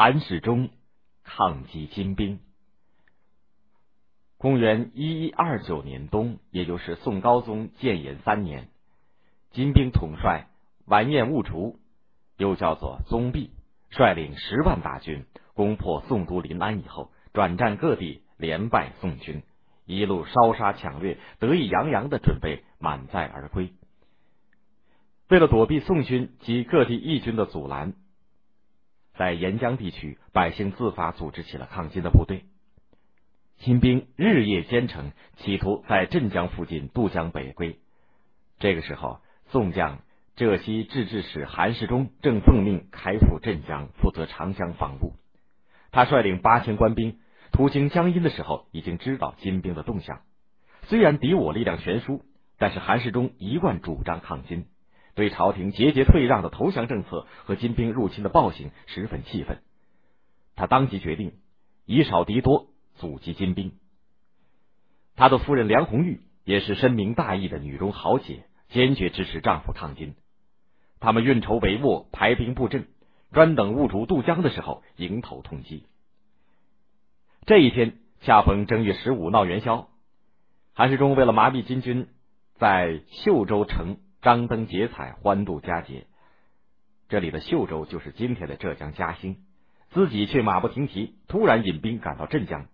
韩世忠抗击金兵。公元一一二九年冬，也就是宋高宗建炎三年，金兵统帅完颜兀术，又叫做宗弼，率领十万大军攻破宋都临安以后，转战各地，连败宋军，一路烧杀抢掠，得意洋洋的准备满载而归。为了躲避宋军及各地义军的阻拦。在沿江地区，百姓自发组织起了抗金的部队。金兵日夜兼程，企图在镇江附近渡江北归。这个时候，宋将浙西制置使韩世忠正奉命开赴镇江，负责长江防务。他率领八千官兵，途经江阴的时候，已经知道金兵的动向。虽然敌我力量悬殊，但是韩世忠一贯主张抗金。对朝廷节节退让的投降政策和金兵入侵的暴行十分气愤，他当即决定以少敌多，阻击金兵。他的夫人梁红玉也是深明大义的女中豪杰，坚决支持丈夫抗金。他们运筹帷幄，排兵布阵，专等兀主渡江的时候迎头痛击。这一天恰逢正月十五闹元宵，韩世忠为了麻痹金军，在秀州城。张灯结彩，欢度佳节。这里的秀州就是今天的浙江嘉兴，自己却马不停蹄，突然引兵赶到镇江。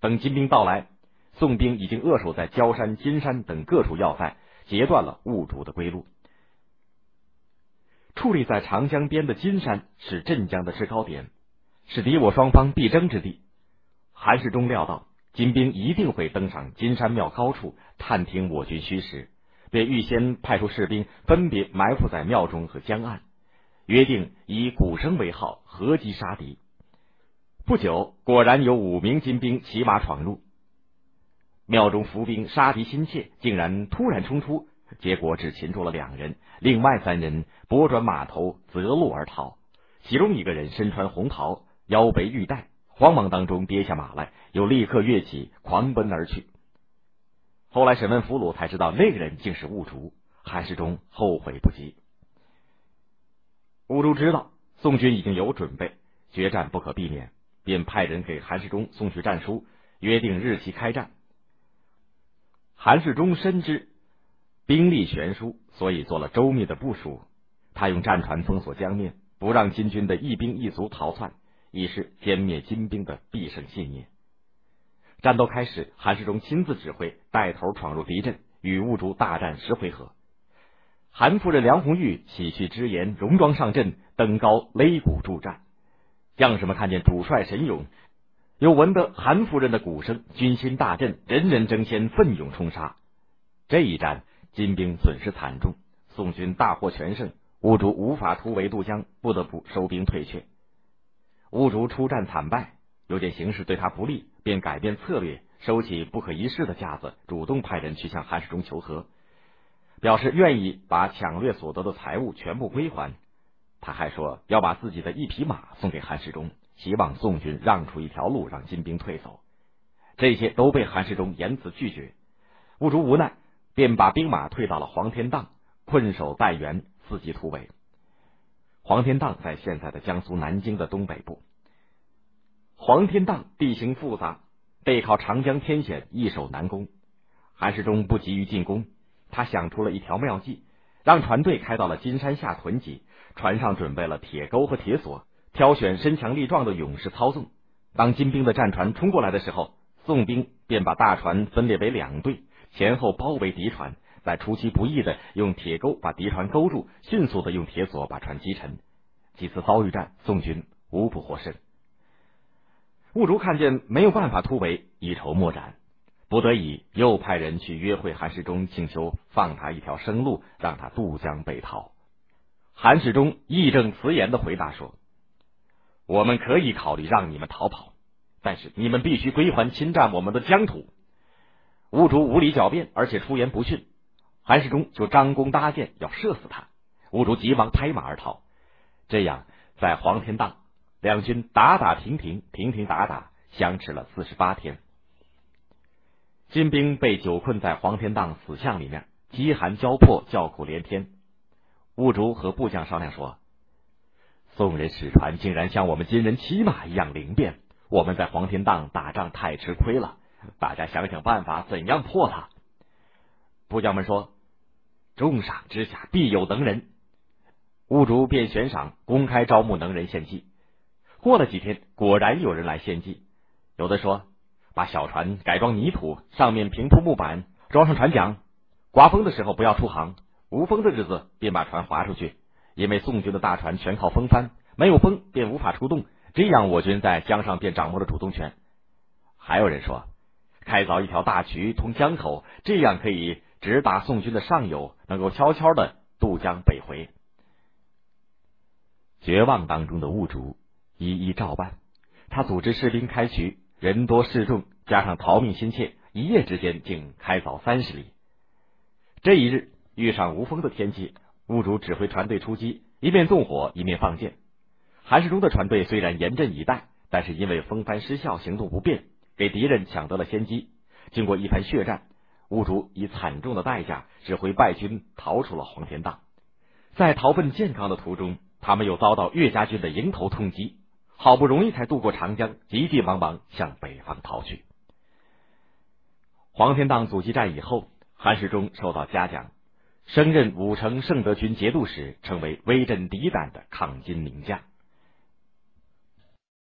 等金兵到来，宋兵已经扼守在焦山、金山等各处要塞，截断了兀术的归路。矗立在长江边的金山是镇江的制高点，是敌我双方必争之地。韩世忠料到金兵一定会登上金山庙高处，探听我军虚实。便预先派出士兵，分别埋伏在庙中和江岸，约定以鼓声为号，合击杀敌。不久，果然有五名金兵骑马闯入庙中，伏兵杀敌心切，竟然突然冲出，结果只擒住了两人，另外三人拨转马头，择路而逃。其中一个人身穿红袍，腰背玉带，慌忙当中跌下马来，又立刻跃起，狂奔而去。后来审问俘虏，才知道那个人竟是兀术。韩世忠后悔不及。兀术知道宋军已经有准备，决战不可避免，便派人给韩世忠送去战书，约定日期开战。韩世忠深知兵力悬殊，所以做了周密的部署。他用战船封锁江面，不让金军的一兵一卒逃窜，以示歼灭金兵的必胜信念。战斗开始，韩世忠亲自指挥，带头闯入敌阵，与兀竹大战十回合。韩夫人梁红玉洗去脂颜，戎装上阵，登高擂鼓助战。将士们看见主帅神勇，又闻得韩夫人的鼓声，军心大振，人人争先，奋勇冲杀。这一战，金兵损失惨重，宋军大获全胜，兀竹无法突围渡江，不得不收兵退却。兀竹出战惨败。有见形势对他不利，便改变策略，收起不可一世的架子，主动派人去向韩世忠求和，表示愿意把抢掠所得的财物全部归还。他还说要把自己的一匹马送给韩世忠，希望宋军让出一条路，让金兵退走。这些都被韩世忠严词拒绝。兀竹无奈，便把兵马退到了黄天荡，困守待援，伺机突围。黄天荡在现在的江苏南京的东北部。黄天荡地形复杂，背靠长江天险，易守难攻。韩世忠不急于进攻，他想出了一条妙计，让船队开到了金山下屯集，船上准备了铁钩和铁索，挑选身强力壮的勇士操纵。当金兵的战船冲过来的时候，宋兵便把大船分裂为两队，前后包围敌船，在出其不意的用铁钩把敌船勾住，迅速的用铁索把船击沉。几次遭遇战，宋军无不获胜。兀竹看见没有办法突围，一筹莫展，不得已又派人去约会韩世忠，请求放他一条生路，让他渡江北逃。韩世忠义正辞严的回答说：“我们可以考虑让你们逃跑，但是你们必须归还侵占我们的疆土。”兀竹无理狡辩，而且出言不逊，韩世忠就张弓搭箭要射死他。兀竹急忙拍马而逃。这样，在黄天荡。两军打打停停，停停打打，相持了四十八天。金兵被久困在黄天荡死巷里面，饥寒交迫，叫苦连天。兀竹和部将商量说：“宋人使船竟然像我们金人骑马一样灵便，我们在黄天荡打仗太吃亏了。大家想想办法，怎样破他？部将们说：“重赏之下必有能人。”兀竹便悬赏，公开招募能人献计。过了几天，果然有人来献计。有的说：“把小船改装泥土，上面平铺木板，装上船桨，刮风的时候不要出航，无风的日子便把船划出去。”因为宋军的大船全靠风帆，没有风便无法出动，这样我军在江上便掌握了主动权。还有人说，开凿一条大渠通江口，这样可以直达宋军的上游，能够悄悄的渡江北回。绝望当中的兀竹一一照办，他组织士兵开渠，人多势众，加上逃命心切，一夜之间竟开凿三十里。这一日遇上无风的天气。兀主指挥船队出击，一面纵火，一面放箭。韩世忠的船队虽然严阵以待，但是因为风帆失效，行动不便，给敌人抢得了先机。经过一番血战，兀主以惨重的代价指挥败军逃出了黄田荡。在逃奔健康的途中，他们又遭到岳家军的迎头痛击，好不容易才渡过长江，急急忙忙向北方逃去。黄天荡阻击战以后，韩世忠受到嘉奖。升任武城圣德军节度使，成为威震敌胆的抗金名将。